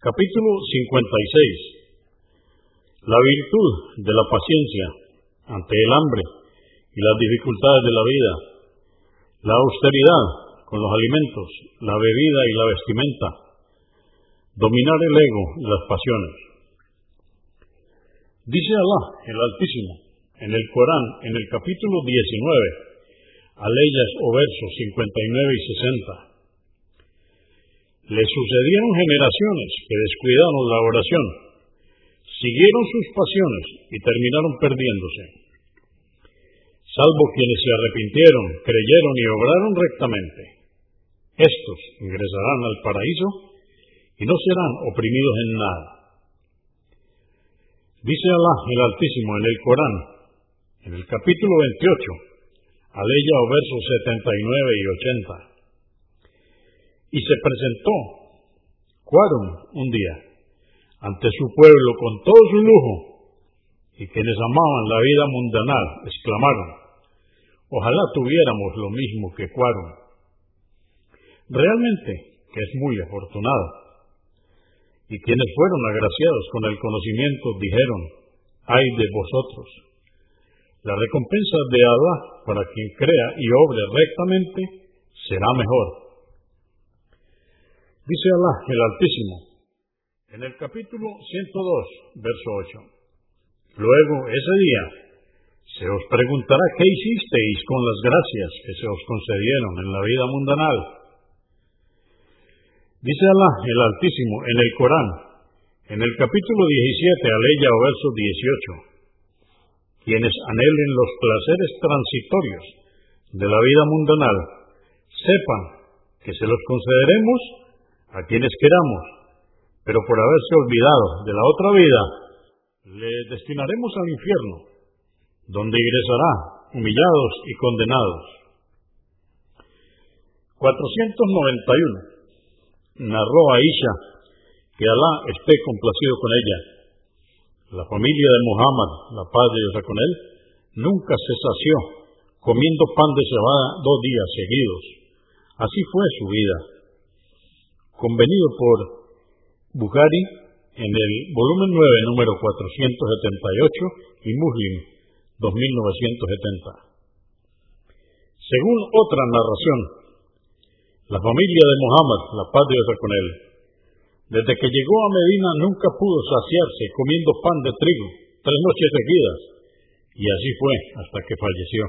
Capítulo 56. La virtud de la paciencia ante el hambre y las dificultades de la vida. La austeridad con los alimentos, la bebida y la vestimenta. Dominar el ego y las pasiones. Dice Alá, el Altísimo, en el Corán, en el capítulo 19, aleyas o versos 59 y 60. Le sucedieron generaciones que descuidaron la oración, siguieron sus pasiones y terminaron perdiéndose. Salvo quienes se arrepintieron, creyeron y obraron rectamente. Estos ingresarán al paraíso y no serán oprimidos en nada. Dice Alá el Altísimo en el Corán, en el capítulo 28, aleya o versos 79 y 80. Y se presentó Cuarum un día ante su pueblo con todo su lujo, y quienes amaban la vida mundanal exclamaron, ojalá tuviéramos lo mismo que Cuarum. Realmente que es muy afortunado. Y quienes fueron agraciados con el conocimiento dijeron, ay de vosotros. La recompensa de Alá para quien crea y obre rectamente será mejor. Dice Alá el Altísimo, en el capítulo 102, verso 8. Luego, ese día, se os preguntará qué hicisteis con las gracias que se os concedieron en la vida mundanal. Dice Alá, el Altísimo, en el Corán, en el capítulo 17, aleya o verso 18. Quienes anhelen los placeres transitorios de la vida mundanal, sepan que se los concederemos a quienes queramos pero por haberse olvidado de la otra vida, le destinaremos al infierno, donde ingresará humillados y condenados. 491. Narró a Isha que Alá esté complacido con ella. La familia de Muhammad, la paz de Dios con él, nunca se sació comiendo pan de cebada dos días seguidos. Así fue su vida. Convenido por Bukhari en el volumen 9, número 478 y Muslim 2970. Según otra narración, la familia de Muhammad, la paz de Dios con él, desde que llegó a Medina nunca pudo saciarse comiendo pan de trigo tres noches seguidas, y así fue hasta que falleció.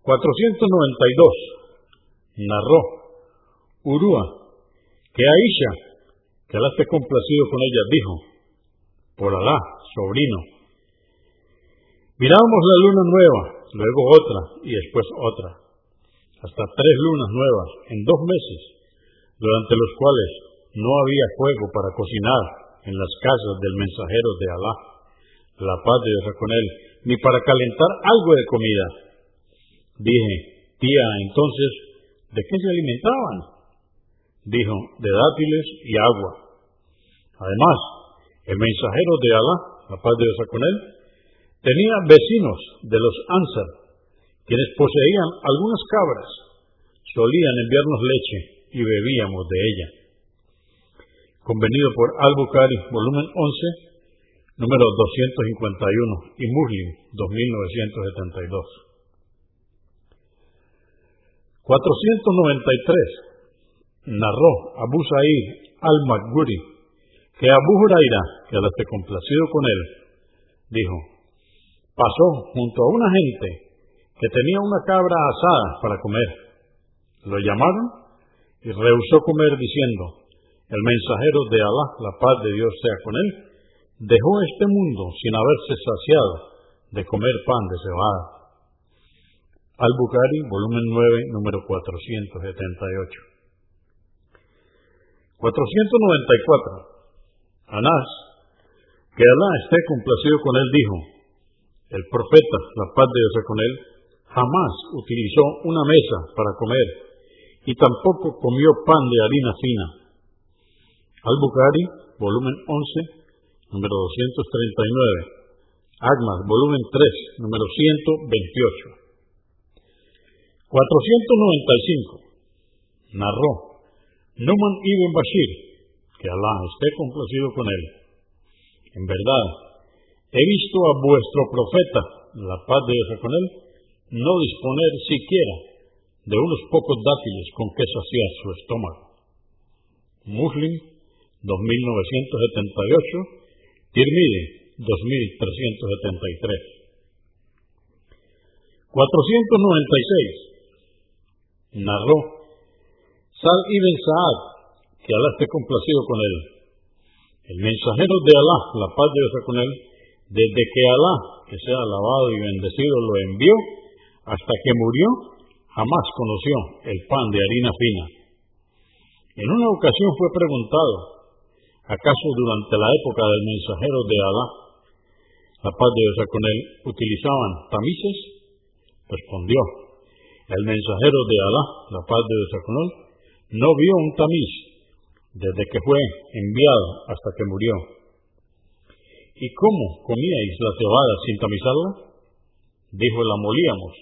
492. Narró Urúa que Aisha, que Alá esté complacido con ella, dijo, por Alá, sobrino, mirábamos la luna nueva, luego otra y después otra, hasta tres lunas nuevas en dos meses, durante los cuales no había fuego para cocinar en las casas del mensajero de Alá, la paz de Dios con él, ni para calentar algo de comida. Dije, tía, entonces, ¿de qué se alimentaban? Dijo, de dátiles y agua. Además, el mensajero de Alá, la paz de Dios con él, tenía vecinos de los Ansar, quienes poseían algunas cabras, solían enviarnos leche y bebíamos de ella. Convenido por Al-Bukhari, volumen 11, número 251 y Muslim, 2972. 493 narró Abu Sa'id al-Maghuri que Abu Huraira, que al esté complacido con él, dijo, pasó junto a una gente que tenía una cabra asada para comer. Lo llamaron y rehusó comer diciendo, el mensajero de Alá, la paz de Dios sea con él, dejó este mundo sin haberse saciado de comer pan de cebada. Al-Bukhari, volumen 9, número 478. 494. Anás, que Alá esté complacido con él, dijo, el profeta, la paz de Dios con él, jamás utilizó una mesa para comer y tampoco comió pan de harina fina. Al-Bukhari, volumen 11, número 239. Agmas, volumen 3, número 128. 495. Narró Numan ibn Bashir, que Alá esté complacido con él. En verdad, he visto a vuestro profeta, la paz de Dios con él, no disponer siquiera de unos pocos dátiles con que saciar su estómago. Muslim 2978, Tirmidhi 2373. 496. Narró Sal ibn Saad, que Alá esté complacido con él. El mensajero de Alá, la paz de Dios con él, desde que Alá, que sea alabado y bendecido, lo envió, hasta que murió, jamás conoció el pan de harina fina. En una ocasión fue preguntado, ¿acaso durante la época del mensajero de Alá, la paz de Dios con él, utilizaban tamices? Respondió, el mensajero de Alá, la paz de Dios con él, no vio un tamiz desde que fue enviado hasta que murió. ¿Y cómo comíais la cebada sin tamizarla? Dijo, la molíamos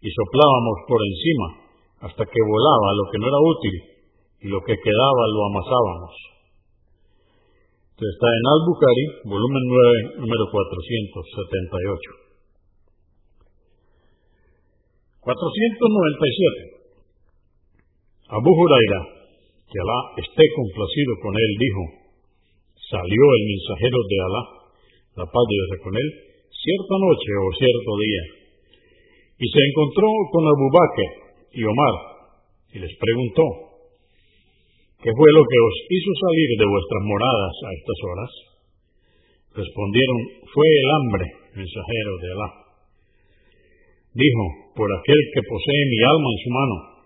y soplábamos por encima hasta que volaba lo que no era útil y lo que quedaba lo amasábamos. está en Al-Bukhari, volumen 9, número 478. 497. Abu Huraira, que Alá esté complacido con él, dijo, salió el mensajero de Alá, la paz de Dios con él, cierta noche o cierto día, y se encontró con Abu Bakr y Omar, y les preguntó, ¿qué fue lo que os hizo salir de vuestras moradas a estas horas? Respondieron, fue el hambre, mensajero de Alá. Dijo, por aquel que posee mi alma en su mano,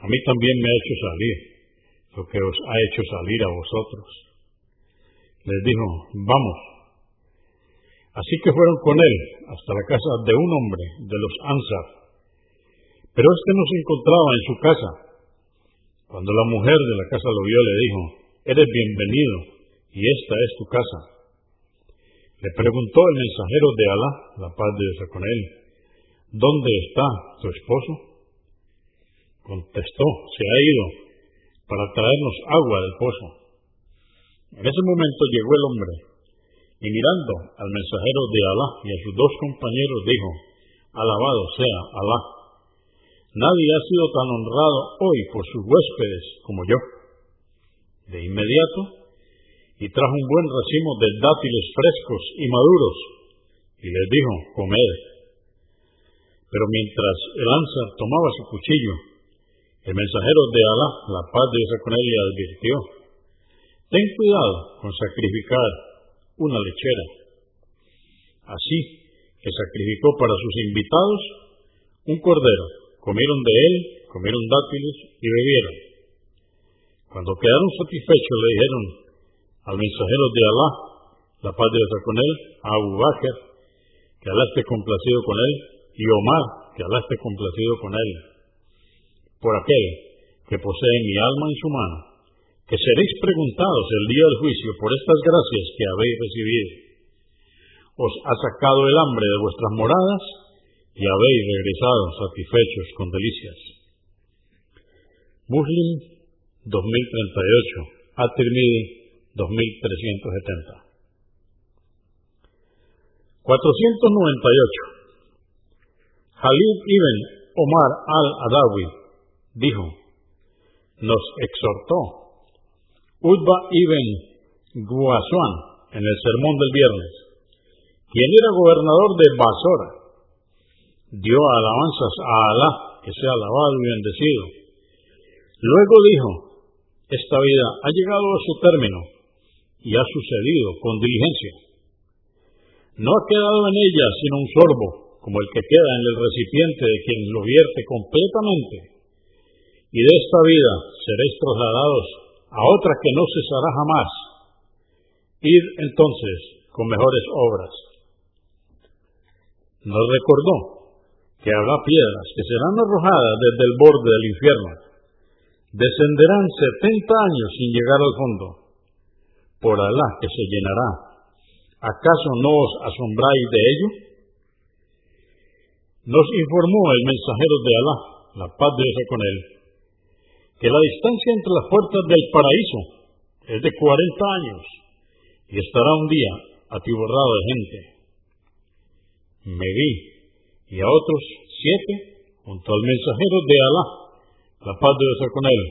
a mí también me ha hecho salir lo que os ha hecho salir a vosotros. Les dijo, vamos. Así que fueron con él hasta la casa de un hombre de los Ansar. Pero este no se encontraba en su casa. Cuando la mujer de la casa lo vio, le dijo, eres bienvenido y esta es tu casa. Le preguntó el mensajero de Alá, la paz de Dios con él, ¿dónde está tu esposo? Contestó, se ha ido para traernos agua del pozo. En ese momento llegó el hombre y mirando al mensajero de Alá y a sus dos compañeros dijo, alabado sea Alá. Nadie ha sido tan honrado hoy por sus huéspedes como yo. De inmediato, y trajo un buen racimo de dátiles frescos y maduros, y les dijo, comed. Pero mientras el Ansar tomaba su cuchillo, el mensajero de Alá, la paz de Dios con él, le advirtió, ten cuidado con sacrificar una lechera. Así que sacrificó para sus invitados un cordero, comieron de él, comieron dátiles y bebieron. Cuando quedaron satisfechos le dijeron al mensajero de Alá, la paz de Dios con él, a Abu Bakr, que Alá esté complacido con él, y Omar, que Alá complacido con él, por aquel que posee mi alma en su mano, que seréis preguntados el día del juicio por estas gracias que habéis recibido. Os ha sacado el hambre de vuestras moradas y habéis regresado satisfechos con delicias. Muslim 2038, At-Tirmidhi 2370. 498. Khalid ibn Omar al-Adawi dijo, nos exhortó Udba ibn Guasuan en el sermón del viernes, quien era gobernador de Basora, dio alabanzas a Alá, que sea alabado y bendecido. Luego dijo, esta vida ha llegado a su término y ha sucedido con diligencia. No ha quedado en ella sino un sorbo como el que queda en el recipiente de quien lo vierte completamente. Y de esta vida seréis trasladados a otra que no cesará jamás. Id entonces con mejores obras. Nos recordó que habrá piedras que serán arrojadas desde el borde del infierno. Descenderán setenta años sin llegar al fondo. Por Alá que se llenará. ¿Acaso no os asombráis de ello? Nos informó el mensajero de Alá, la paz de Dios con él, que la distancia entre las puertas del paraíso es de cuarenta años y estará un día atiborrado de gente. Me vi y a otros siete junto al mensajero de Alá, la paz de Dios con él,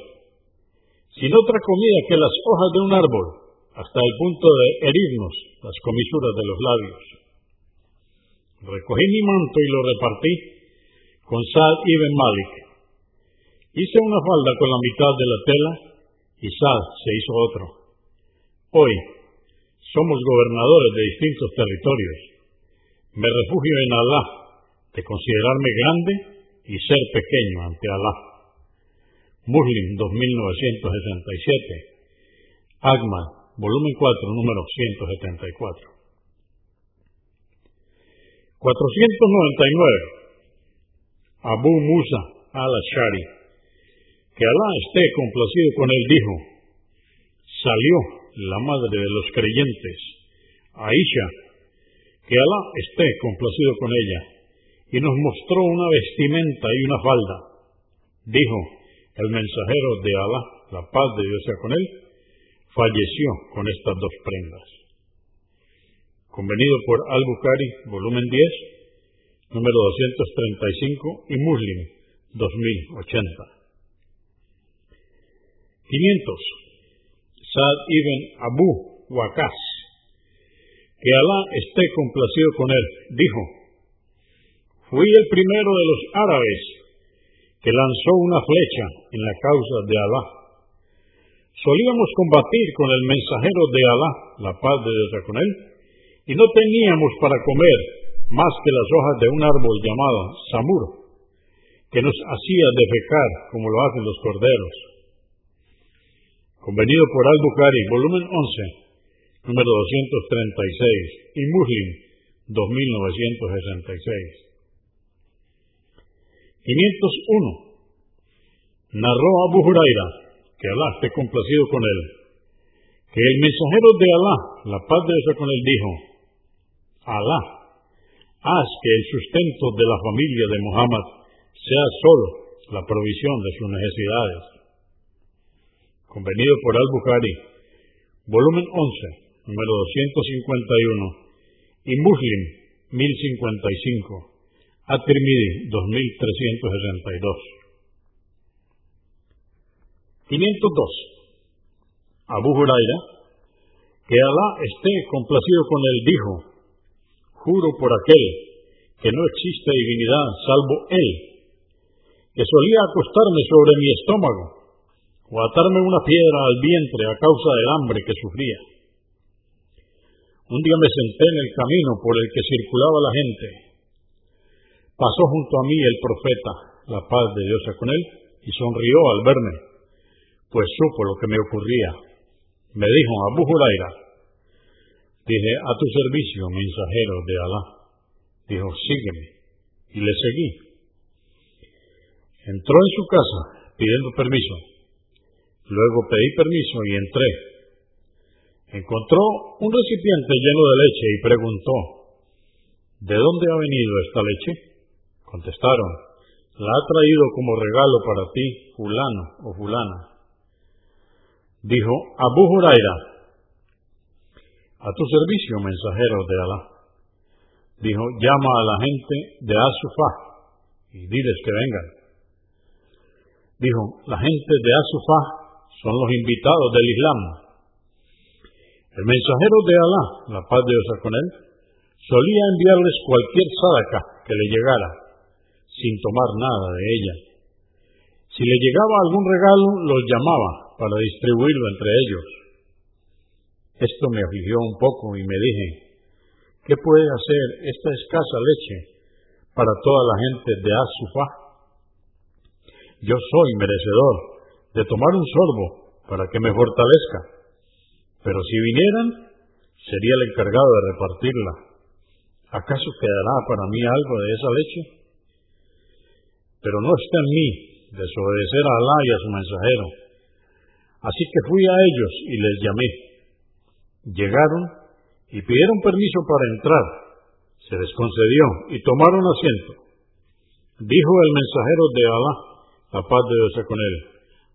sin otra comida que las hojas de un árbol, hasta el punto de herirnos las comisuras de los labios. Recogí mi manto y lo repartí con Saad ibn Malik. Hice una falda con la mitad de la tela y Saad se hizo otro. Hoy somos gobernadores de distintos territorios. Me refugio en Alá de considerarme grande y ser pequeño ante Alá. Muslim 2967. Agma, volumen 4, número 174. 499. Abu Musa al-Ashari. Que Alá esté complacido con él, dijo, salió la madre de los creyentes, Aisha, que Alá esté complacido con ella, y nos mostró una vestimenta y una falda. Dijo, el mensajero de Alá, la paz de Dios sea con él, falleció con estas dos prendas. Convenido por Al-Bukhari, volumen 10, número 235 y Muslim, 2080. 500. Sad ibn Abu Waqas, que Alá esté complacido con él, dijo, fui el primero de los árabes que lanzó una flecha en la causa de Alá. Solíamos combatir con el mensajero de Alá, la paz de Dios con él, y no teníamos para comer más que las hojas de un árbol llamado samur, que nos hacía defecar como lo hacen los corderos convenido por Al-Bukhari, volumen 11, número 236, y Muslim, 2966. 501. Narró Abu Huraira, que Alá esté complacido con él, que el mensajero de Alá, la paz de Dios con él, dijo, Alá, haz que el sustento de la familia de Muhammad sea solo la provisión de sus necesidades convenido por Al-Bukhari, volumen 11, número 251, y Muslim, 1055, At-Tirmidhi, 2362. 502. Abu Huraira, que Alá esté complacido con él, dijo, juro por aquel que no existe divinidad salvo él, que solía acostarme sobre mi estómago o atarme una piedra al vientre a causa del hambre que sufría. Un día me senté en el camino por el que circulaba la gente. Pasó junto a mí el profeta, la paz de Dios con él, y sonrió al verme, pues supo lo que me ocurría. Me dijo, Abu Huraira, dije, a tu servicio, mensajero de Alá. Dijo, sígueme, y le seguí. Entró en su casa pidiendo permiso Luego pedí permiso y entré. Encontró un recipiente lleno de leche y preguntó, ¿de dónde ha venido esta leche? Contestaron, la ha traído como regalo para ti, fulano o fulana. Dijo, Abu Huraira, a tu servicio, mensajero de Alá. Dijo, llama a la gente de Asufá y diles que vengan. Dijo, la gente de Asufá son los invitados del Islam. El mensajero de Alá, la paz de Dios con él, solía enviarles cualquier sadaca que le llegara, sin tomar nada de ella. Si le llegaba algún regalo, los llamaba para distribuirlo entre ellos. Esto me afligió un poco y me dije, ¿qué puede hacer esta escasa leche para toda la gente de Asufá? Yo soy merecedor de tomar un sorbo para que me fortalezca. Pero si vinieran, sería el encargado de repartirla. ¿Acaso quedará para mí algo de esa leche? Pero no está en mí desobedecer a Alá y a su mensajero. Así que fui a ellos y les llamé. Llegaron y pidieron permiso para entrar. Se les concedió y tomaron asiento. Dijo el mensajero de Alá, la paz de Dios con él,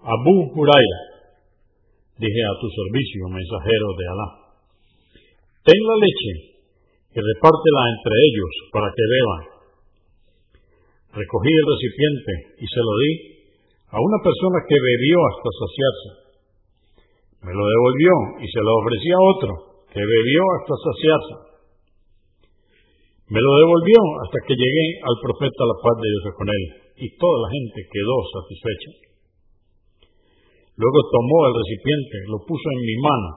Abu Huraira, dije a tu servicio, mensajero de Alá, ten la leche y repártela entre ellos para que beban. Recogí el recipiente y se lo di a una persona que bebió hasta saciarse. Me lo devolvió y se lo ofrecí a otro que bebió hasta saciarse. Me lo devolvió hasta que llegué al profeta la paz de Dios con él y toda la gente quedó satisfecha. Luego tomó el recipiente, lo puso en mi mano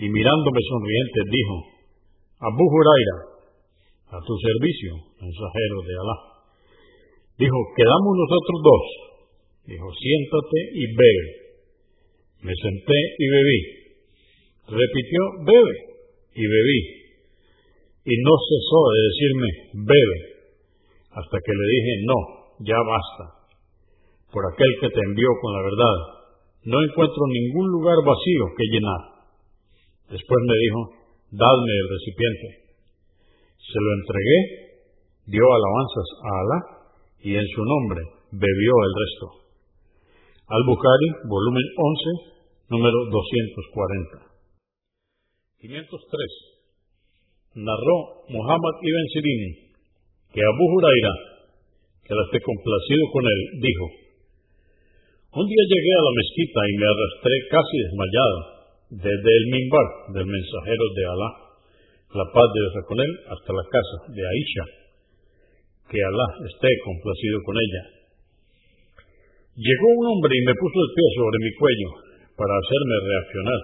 y mirándome sonriente dijo, Abu Huraira, a tu servicio, mensajero de Alá. Dijo, quedamos nosotros dos. Dijo, siéntate y bebe. Me senté y bebí. Repitió, bebe y bebí. Y no cesó de decirme, bebe, hasta que le dije, no, ya basta. Por aquel que te envió con la verdad, no encuentro ningún lugar vacío que llenar. Después me dijo, dadme el recipiente. Se lo entregué, dio alabanzas a Alá y en su nombre bebió el resto. Al-Bukhari, volumen 11, número 240. 503. Narró Muhammad ibn Sirin que Abu Huraira, que la esté complacido con él, dijo, un día llegué a la mezquita y me arrastré casi desmayado desde el mimbar del mensajero de Alá, la paz de Dios con él, hasta la casa de Aisha, que Alá esté complacido con ella. Llegó un hombre y me puso el pie sobre mi cuello para hacerme reaccionar,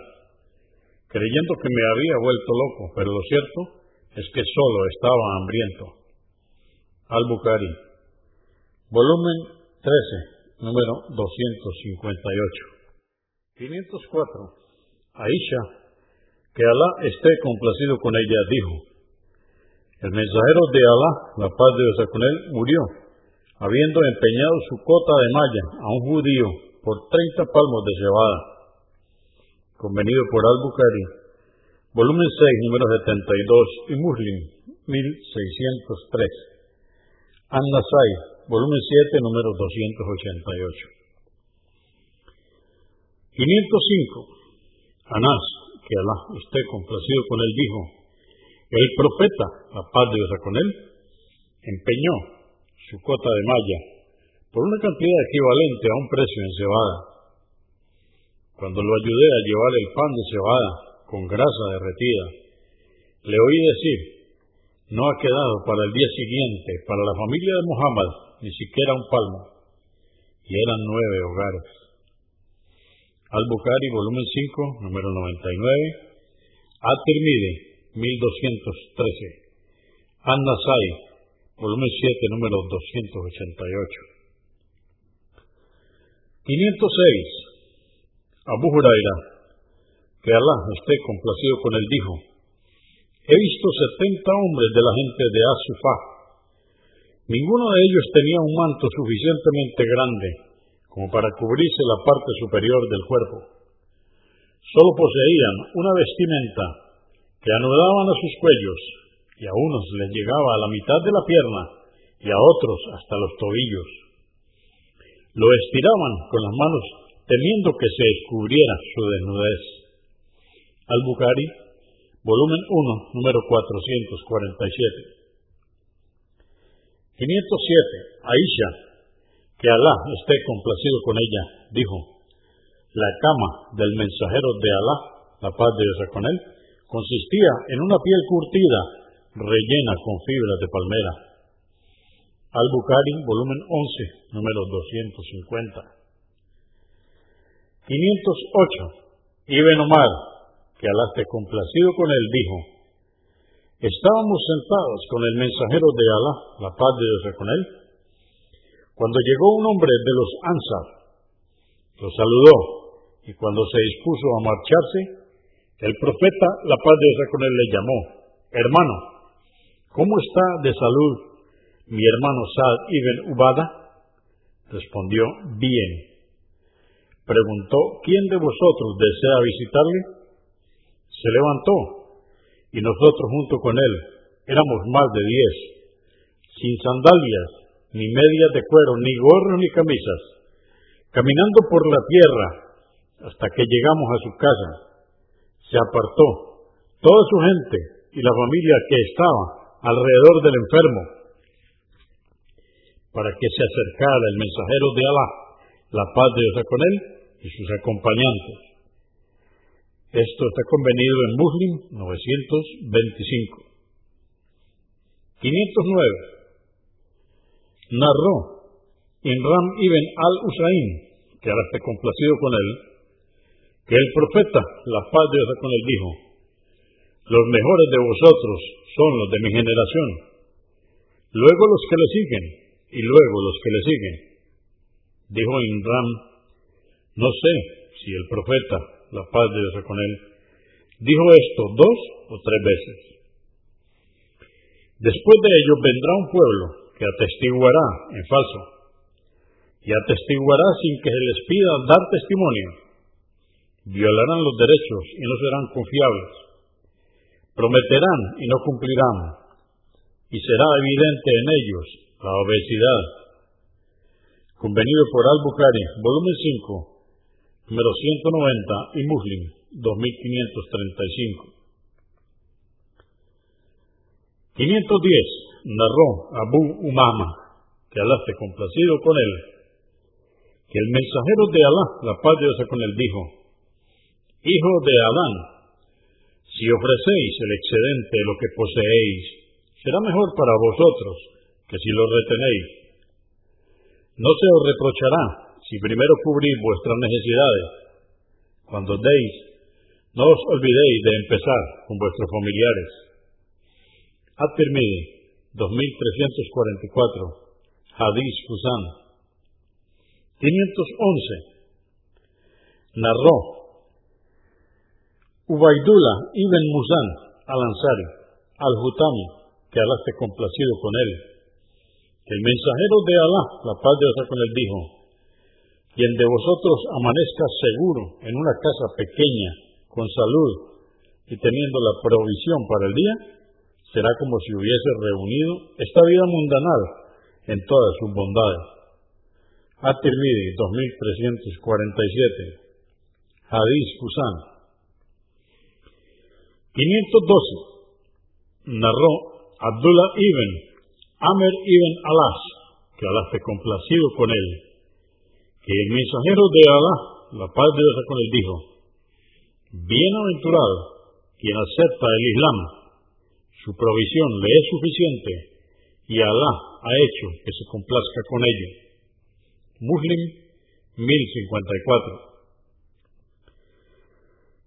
creyendo que me había vuelto loco, pero lo cierto es que solo estaba hambriento. Al-Bukhari, volumen 13, número 258. 504. Aisha, que Alá esté complacido con ella, dijo, el mensajero de Alá, la paz de Dios con él, murió, habiendo empeñado su cota de malla a un judío por treinta palmos de cebada. Convenido por Al-Bukhari, volumen 6, número 72, y Muslim, 1603. An-Nasai, volumen 7, número 288. 505. Anás, que Alá esté complacido con él, dijo, el profeta, la paz de Dios con él, empeñó su cota de malla por una cantidad equivalente a un precio en cebada. Cuando lo ayudé a llevar el pan de cebada con grasa derretida, le oí decir, no ha quedado para el día siguiente para la familia de Muhammad ni siquiera un palmo, y eran nueve hogares. Al-Bukhari, volumen 5, número 99. At-Tirmidhi, 1213. An-Nasai, volumen 7, número 288. 506. Abu Huraira, que Alá esté complacido con él, dijo, he visto setenta hombres de la gente de Asufá. Ninguno de ellos tenía un manto suficientemente grande como para cubrirse la parte superior del cuerpo. Solo poseían una vestimenta que anudaban a sus cuellos y a unos les llegaba a la mitad de la pierna y a otros hasta los tobillos. Lo estiraban con las manos temiendo que se descubriera su desnudez. Al-Bukhari, volumen 1, número 447. 507. Aisha, que Alá esté complacido con ella, dijo, la cama del mensajero de Alá, la paz de Dios con él, consistía en una piel curtida rellena con fibras de palmera. Al-Bukhari, volumen 11, número 250. 508. Ibn Omar, que Alá esté complacido con él, dijo, estábamos sentados con el mensajero de Alá, la paz de Dios con él, cuando llegó un hombre de los Ansar, lo saludó y cuando se dispuso a marcharse, el profeta, la paz de Dios con él, le llamó, hermano, ¿cómo está de salud mi hermano Saad ibn Ubada? Respondió, bien. Preguntó, ¿quién de vosotros desea visitarle? Se levantó y nosotros junto con él éramos más de diez, sin sandalias ni medias de cuero, ni gorros, ni camisas, caminando por la tierra hasta que llegamos a su casa. Se apartó toda su gente y la familia que estaba alrededor del enfermo para que se acercara el mensajero de Alá, la paz de Dios con él y sus acompañantes. Esto está convenido en Muslim 925. 509. Narró Inram ibn al-Usain, que ahora esté complacido con él, que el profeta, la paz de Dios con él, dijo, los mejores de vosotros son los de mi generación, luego los que le siguen, y luego los que le siguen. Dijo Inram, no sé si el profeta, la paz de Dios con él, dijo esto dos o tres veces. Después de ello vendrá un pueblo que atestiguará en falso y atestiguará sin que se les pida dar testimonio. Violarán los derechos y no serán confiables. Prometerán y no cumplirán. Y será evidente en ellos la obesidad. Convenido por Al-Bukhari, volumen 5, número 190 y Muslim, 2535. 510. Narró Abu Umama, que Alá esté complacido con él, que el mensajero de Alá, la paz de Dios con él, dijo, Hijo de Adán, si ofrecéis el excedente de lo que poseéis, será mejor para vosotros que si lo retenéis. No se os reprochará si primero cubrís vuestras necesidades. Cuando deis, no os olvidéis de empezar con vuestros familiares. At-Tirmidhi, 2344, Hadith Husan. 511. Narró Ubaidullah ibn Musan al-Ansari, al-Hutami, que Alá esté complacido con él, que el mensajero de Alá, la paz de Dios con él, dijo, quien de vosotros amanezca seguro en una casa pequeña, con salud y teniendo la provisión para el día, será como si hubiese reunido esta vida mundanal en todas sus bondades. At-Tirmidhi 2347 Hadith Kusan 512 Narró Abdullah ibn Amr ibn Alas, que Alá esté complacido con él, el mensajero de Alá, la paz de Dios con él, dijo, Bienaventurado quien acepta el Islam su provisión le es suficiente y Alá ha hecho que se complazca con ello. Muslim 1054.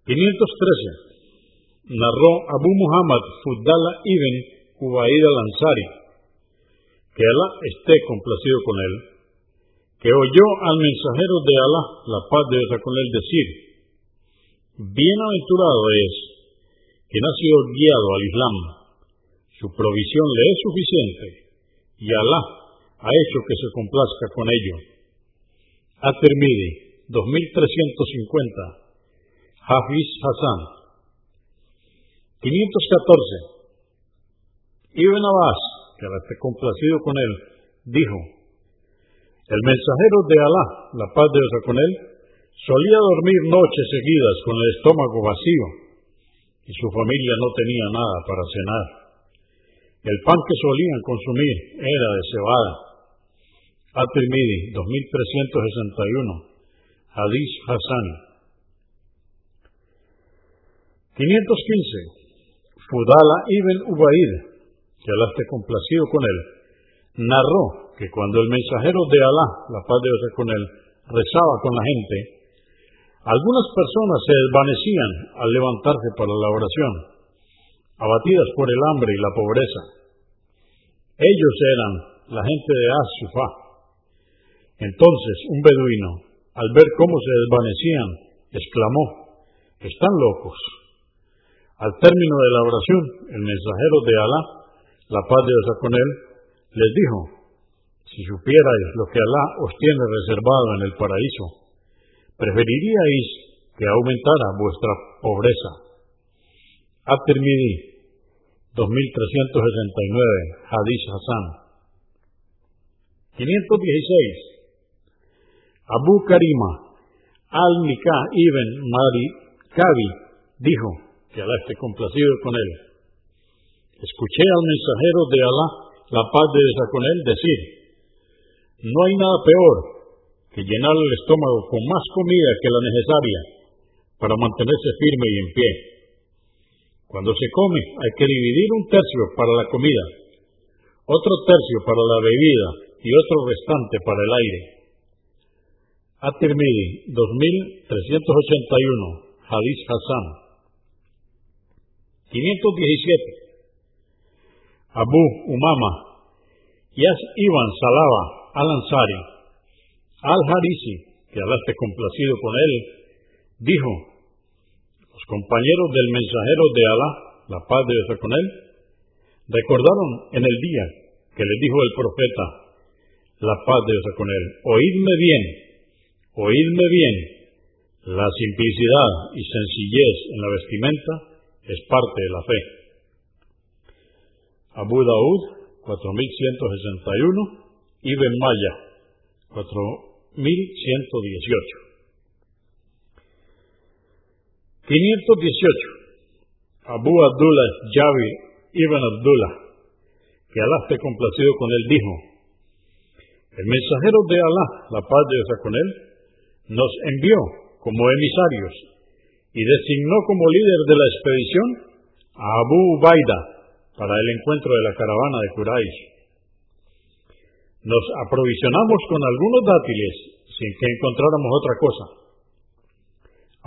513. Narró Abu Muhammad Fuddala ibn Ubaid al-Ansari, que Alá esté complacido con él, que oyó al mensajero de Alá, la paz de Dios con él, decir, Bienaventurado es quien ha sido guiado al Islam su provisión le es suficiente y Alá ha hecho que se complazca con ello. At-Tirmidhi, 2350. Hafiz Hassan. 514. Ibn Abbas, que esté complacido con él, dijo, el mensajero de Alá, la paz de Dios con él, solía dormir noches seguidas con el estómago vacío y su familia no tenía nada para cenar. El pan que solían consumir era de cebada. At-Tirmidhi, 2361. Hadith Hassan. 515. Fudala ibn Ubaid, que Alá esté complacido con él, narró que cuando el mensajero de Alá, la paz de Dios con él, rezaba con la gente, algunas personas se desvanecían al levantarse para la oración abatidas por el hambre y la pobreza. Ellos eran la gente de Asufa. Entonces un beduino, al ver cómo se desvanecían, exclamó, están locos. Al término de la oración, el mensajero de Alá, la paz de Dios con él, les dijo, si supierais lo que Alá os tiene reservado en el paraíso, preferiríais que aumentara vuestra pobreza. At-Tirmidhi 2369, Hadith Hassan. 516. Abu Karima, Al-Mika ibn Marikabi dijo, que Alá esté complacido con él. Escuché al mensajero de Alá, la paz de él, decir, no hay nada peor que llenar el estómago con más comida que la necesaria para mantenerse firme y en pie. Cuando se come hay que dividir un tercio para la comida, otro tercio para la bebida y otro restante para el aire. At-Tirmidhi 2381, Hadith Hassan. 517. Abu Umama, Yas Iban Salaba al-Ansari, al-Harisi, que Alá complacido con él, dijo, los compañeros del mensajero de Alá, la paz de Dios con él, recordaron en el día que les dijo el profeta, la paz de Dios con él, oídme bien, oídme bien, la simplicidad y sencillez en la vestimenta es parte de la fe. Abu Daud, 4161, Ibn Maya, 4118. 518. Abu Abdullah Javi Ibn Abdullah, que Alá esté complacido con él, dijo, el mensajero de Alá, la paz de Dios con él, nos envió como emisarios y designó como líder de la expedición a Abu Ubaida para el encuentro de la caravana de Quraysh. Nos aprovisionamos con algunos dátiles sin que encontráramos otra cosa.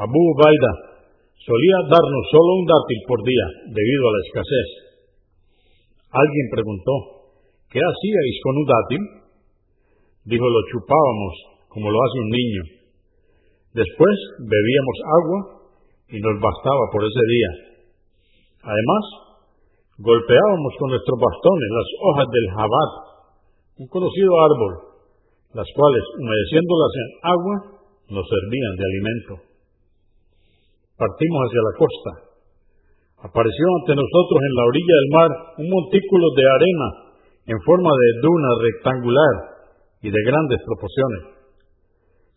Abu Ubaida solía darnos solo un dátil por día debido a la escasez. Alguien preguntó, ¿qué hacíais con un dátil? Dijo, lo chupábamos como lo hace un niño. Después bebíamos agua y nos bastaba por ese día. Además, golpeábamos con nuestros bastones las hojas del jabat, un conocido árbol, las cuales, humedeciéndolas en agua, nos servían de alimento. Partimos hacia la costa. Apareció ante nosotros en la orilla del mar un montículo de arena en forma de duna rectangular y de grandes proporciones.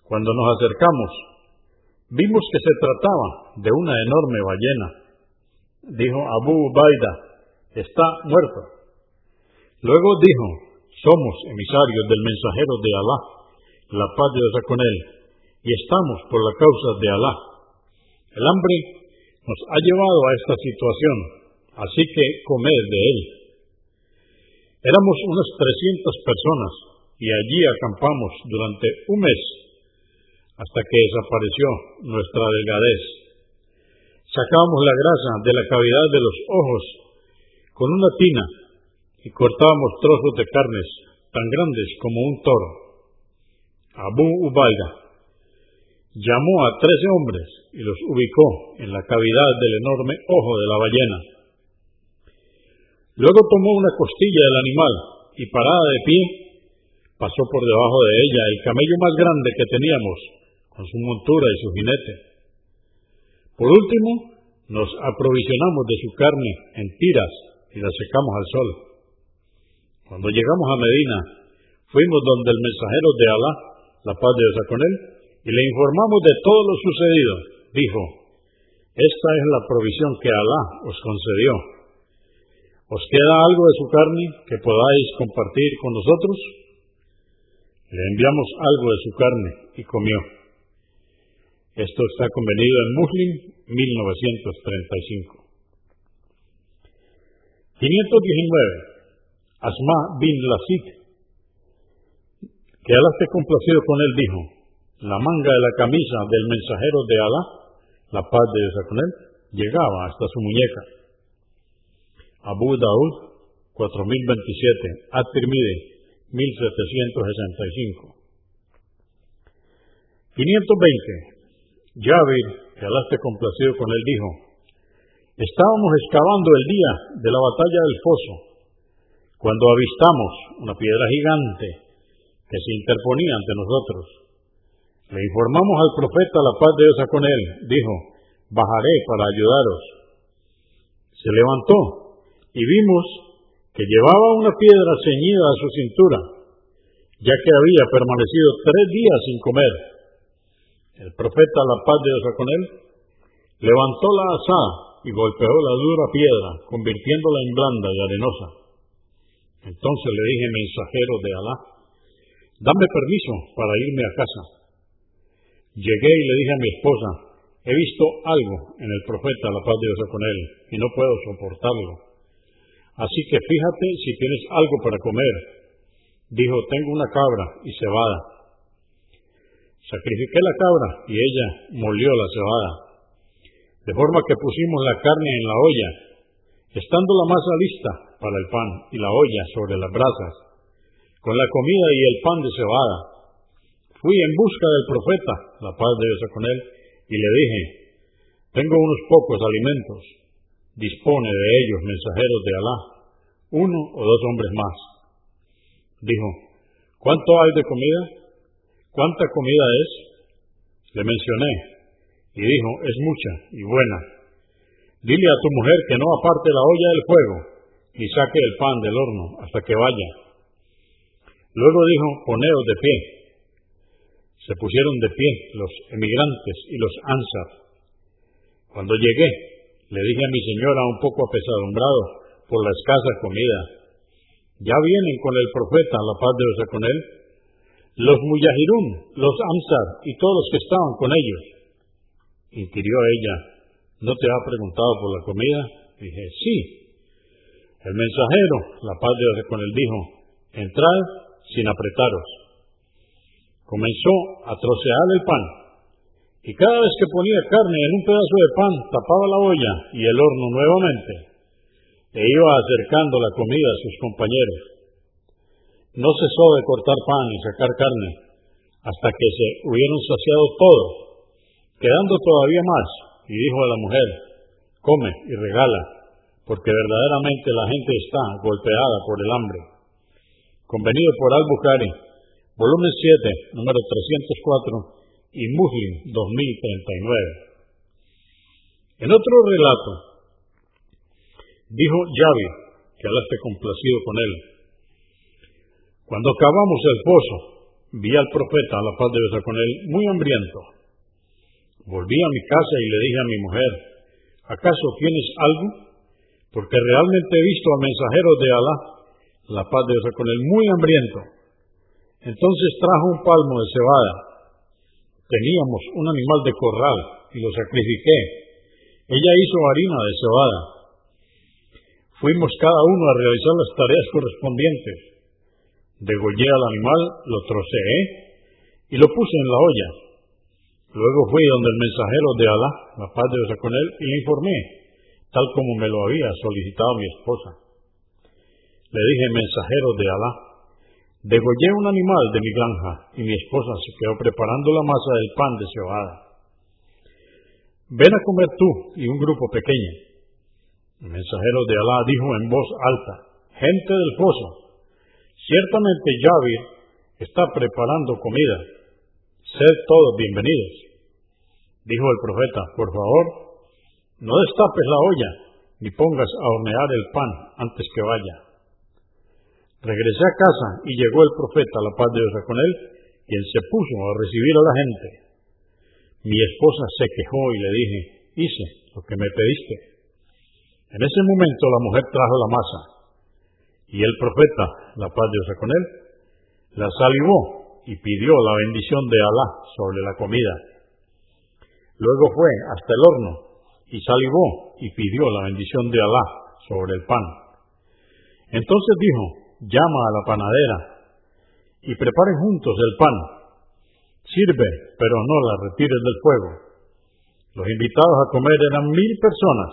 Cuando nos acercamos, vimos que se trataba de una enorme ballena. Dijo Abu Baida, está muerta. Luego dijo, somos emisarios del mensajero de Alá, la paz de Dios con él, y estamos por la causa de Alá. El hambre nos ha llevado a esta situación, así que comed de él. Éramos unas 300 personas y allí acampamos durante un mes hasta que desapareció nuestra delgadez. Sacábamos la grasa de la cavidad de los ojos con una tina y cortábamos trozos de carnes tan grandes como un toro. Abu Ubaida llamó a trece hombres y los ubicó en la cavidad del enorme ojo de la ballena. Luego tomó una costilla del animal y parada de pie, pasó por debajo de ella el camello más grande que teníamos, con su montura y su jinete. Por último, nos aprovisionamos de su carne en tiras y la secamos al sol. Cuando llegamos a Medina, fuimos donde el mensajero de Alá, la paz de Dios con él, y le informamos de todo lo sucedido. Dijo, esta es la provisión que Alá os concedió. ¿Os queda algo de su carne que podáis compartir con nosotros? Le enviamos algo de su carne y comió. Esto está convenido en Muslim 1935. 519. Asma bin Lasit, que Alá esté complacido con él, dijo, la manga de la camisa del mensajero de Alá, la paz de Dios con él, llegaba hasta su muñeca. Abu Daud, 4027, At-Tirmidhi, 1765. 520. Jabir, que Alá esté complacido con él, dijo, estábamos excavando el día de la batalla del foso, cuando avistamos una piedra gigante que se interponía ante nosotros. Le informamos al profeta la paz de Dios con él, dijo, bajaré para ayudaros. Se levantó y vimos que llevaba una piedra ceñida a su cintura, ya que había permanecido tres días sin comer El profeta, la paz de Dios con él, levantó la asa y golpeó la dura piedra, convirtiéndola en blanda y arenosa. Entonces le dije, mensajero de Alá, dame permiso para irme a casa. Llegué y le dije a mi esposa, he visto algo en el profeta, la paz de Dios con él, y no puedo soportarlo. Así que fíjate si tienes algo para comer. Dijo, tengo una cabra y cebada. Sacrifiqué la cabra y ella molió la cebada de forma que pusimos la carne en la olla, estando la masa lista para el pan y la olla sobre las brasas, con la comida y el pan de cebada. Fui en busca del profeta, la paz de Dios con él, y le dije, tengo unos pocos alimentos, dispone de ellos mensajeros de Alá, uno o dos hombres más. Dijo, ¿cuánto hay de comida? ¿Cuánta comida es? Le mencioné, y dijo, es mucha y buena. Dile a tu mujer que no aparte la olla del fuego, ni saque el pan del horno hasta que vaya. Luego dijo, poneos de pie. Se pusieron de pie los emigrantes y los ansar. Cuando llegué, le dije a mi señora un poco apesadumbrado por la escasa comida, ya vienen con el profeta, la paz de Dios con él, los muyahirún, los ansar y todos los que estaban con ellos inquirió ella, ¿no te ha preguntado por la comida? Dije, sí. El mensajero, la paz de con él, dijo, entrad sin apretaros. Comenzó a trocear el pan, y cada vez que ponía carne en un pedazo de pan, tapaba la olla y el horno nuevamente, e iba acercando la comida a sus compañeros. No cesó de cortar pan y sacar carne, hasta que se hubieron saciado todos quedando todavía más, y dijo a la mujer, come y regala, porque verdaderamente la gente está golpeada por el hambre. Convenido por Al-Bukhari, volumen 7, número 304, y Muslim 2039. En otro relato, dijo Yavi, que Alá esté complacido con él, cuando acabamos el pozo, vi al profeta, a la paz de Dios con él, muy hambriento Volví a mi casa y le dije a mi mujer, ¿acaso tienes algo? Porque realmente he visto a mensajeros de Alá, la paz de Dios con él, muy hambriento. Entonces trajo un palmo de cebada. Teníamos un animal de corral y lo sacrifiqué. Ella hizo harina de cebada. Fuimos cada uno a realizar las tareas correspondientes. Degollé al animal, lo troceé y lo puse en la olla. Luego fui donde el mensajero de Alá, la paz de Dios con él, y le informé, tal como me lo había solicitado mi esposa. Le dije, mensajero de Alá, degollé un animal de mi granja y mi esposa se quedó preparando la masa del pan de cebada. Ven a comer tú y un grupo pequeño. El mensajero de Alá dijo en voz alta, gente del pozo, ciertamente Yavir está preparando comida Sed todos bienvenidos. Dijo el profeta, por favor, no destapes la olla, ni pongas a hornear el pan antes que vaya. Regresé a casa y llegó el profeta, la paz de Dios con él, quien se puso a recibir a la gente. Mi esposa se quejó y le dije, hice lo que me pediste. En ese momento la mujer trajo la masa y el profeta, la paz de Dios con él, la salivó y pidió la bendición de Alá sobre la comida. Luego fue hasta el horno y salivó y pidió la bendición de Alá sobre el pan. Entonces dijo, llama a la panadera y preparen juntos el pan. Sirve, pero no la retires del fuego. Los invitados a comer eran mil personas.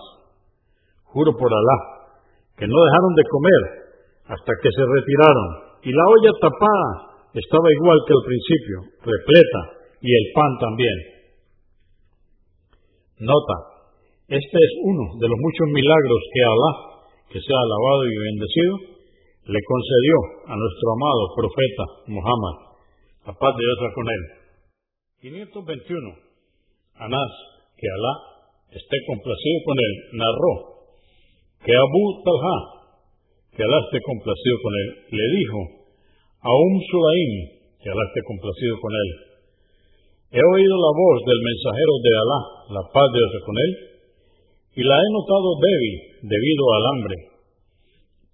Juro por Alá que no dejaron de comer hasta que se retiraron y la olla tapada estaba igual que al principio, repleta, y el pan también. Nota, este es uno de los muchos milagros que Alá, que sea alabado y bendecido, le concedió a nuestro amado profeta Muhammad. La paz de Dios con él. 521. Anás, que Alá esté complacido con él, narró que Abu Talha, que Alá esté complacido con él, le dijo a un Sulaim, que Alá esté complacido con él. He oído la voz del mensajero de Alá, la paz de Dios con él, y la he notado débil debido al hambre.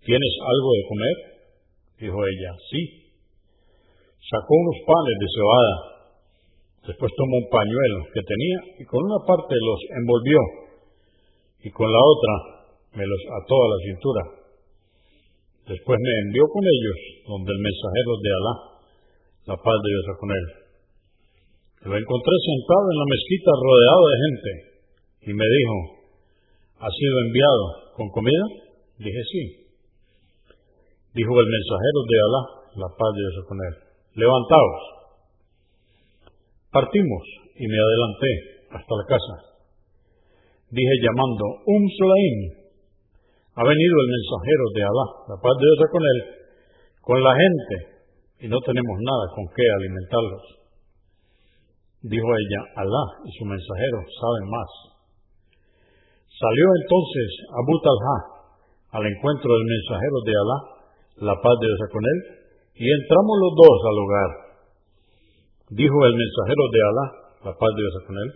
¿Tienes algo de comer? Dijo ella, sí. Sacó unos panes de cebada. Después tomó un pañuelo que tenía y con una parte los envolvió y con la otra me los ató a la cintura. Después me envió con ellos donde el mensajero de Alá, la paz de Dios con él. Lo encontré sentado en la mezquita rodeado de gente y me dijo, ¿ha sido enviado con comida? Dije sí. Dijo el mensajero de Alá, la paz de Dios con él, levantaos. Partimos y me adelanté hasta la casa. Dije llamando, Um Sulaim, ha venido el mensajero de Alá, la paz de Dios con él, con la gente, y no tenemos nada con qué alimentarlos. Dijo ella, Alá y su mensajero saben más. Salió entonces Abu Talha al encuentro del mensajero de Alá, la paz de Dios con él, y entramos los dos al hogar. Dijo el mensajero de Alá, la paz de Dios con él,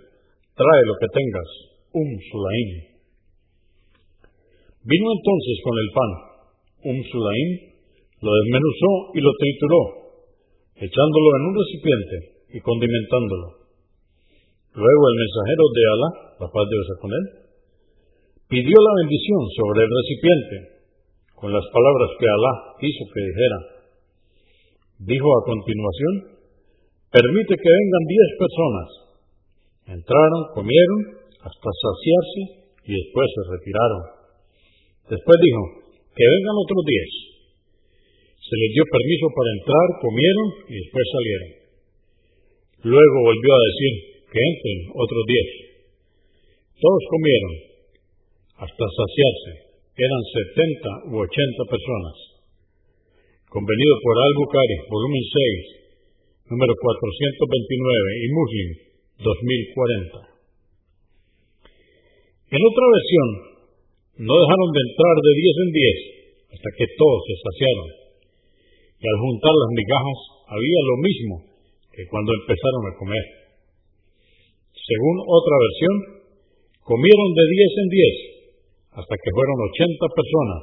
trae lo que tengas, un sulaim. Vino entonces con el pan, un sulaim, lo desmenuzó y lo trituró, echándolo en un recipiente y condimentándolo. Luego el mensajero de Alá, la paz de Dios con él, pidió la bendición sobre el recipiente con las palabras que Alá hizo que dijera. Dijo a continuación, permite que vengan diez personas. Entraron, comieron hasta saciarse y después se retiraron. Después dijo, que vengan otros diez. Se les dio permiso para entrar, comieron y después salieron. Luego volvió a decir, que entren otros diez. Todos comieron hasta saciarse. Eran setenta u ochenta personas. Convenido por Al-Bukhari, volumen 6, número 429 y Muslim 2040. En otra versión, no dejaron de entrar de diez en diez hasta que todos se saciaron. Y al juntar las migajas había lo mismo que cuando empezaron a comer. Según otra versión, comieron de diez en diez hasta que fueron ochenta personas.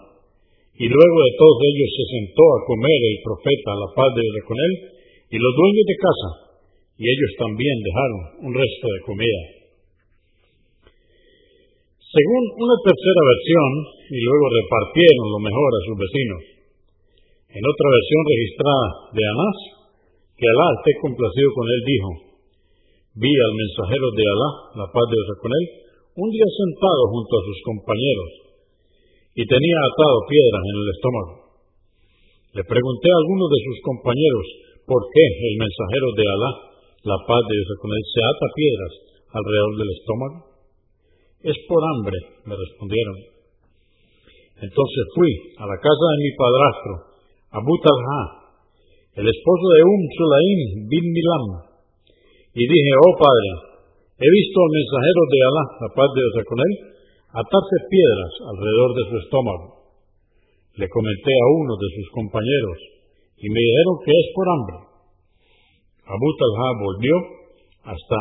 Y luego de todos ellos se sentó a comer el profeta, la paz de Dios con él, y los dueños de casa, y ellos también dejaron un resto de comida. Según una tercera versión, y luego repartieron lo mejor a sus vecinos. En otra versión registrada de Anás, que Alá esté complacido con él, dijo, vi al mensajero de Alá, la paz de Dios con él, un día sentado junto a sus compañeros, y tenía atado piedras en el estómago. Le pregunté a alguno de sus compañeros por qué el mensajero de Alá, la paz de Dios con él, se ata piedras alrededor del estómago. Es por hambre, me respondieron. Entonces fui a la casa de mi padrastro, Abu Talha, el esposo de Um Sulaim bin Milam, y dije, oh padre, he visto al mensajero de Alá, la paz de Dios con él, atarse piedras alrededor de su estómago. Le comenté a uno de sus compañeros y me dijeron que es por hambre. Abu Talha volvió hasta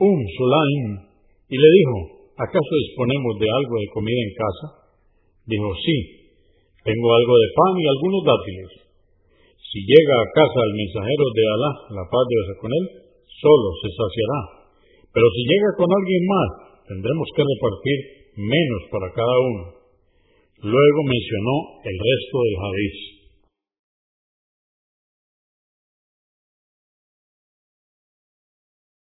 Um Sulaim y le dijo, ¿acaso disponemos de algo de comida en casa? Dijo, sí, tengo algo de pan y algunos dátiles. Si llega a casa el mensajero de Alá, la paz de Dios con él, solo se saciará. Pero si llega con alguien más, tendremos que repartir menos para cada uno. Luego mencionó el resto del hadith.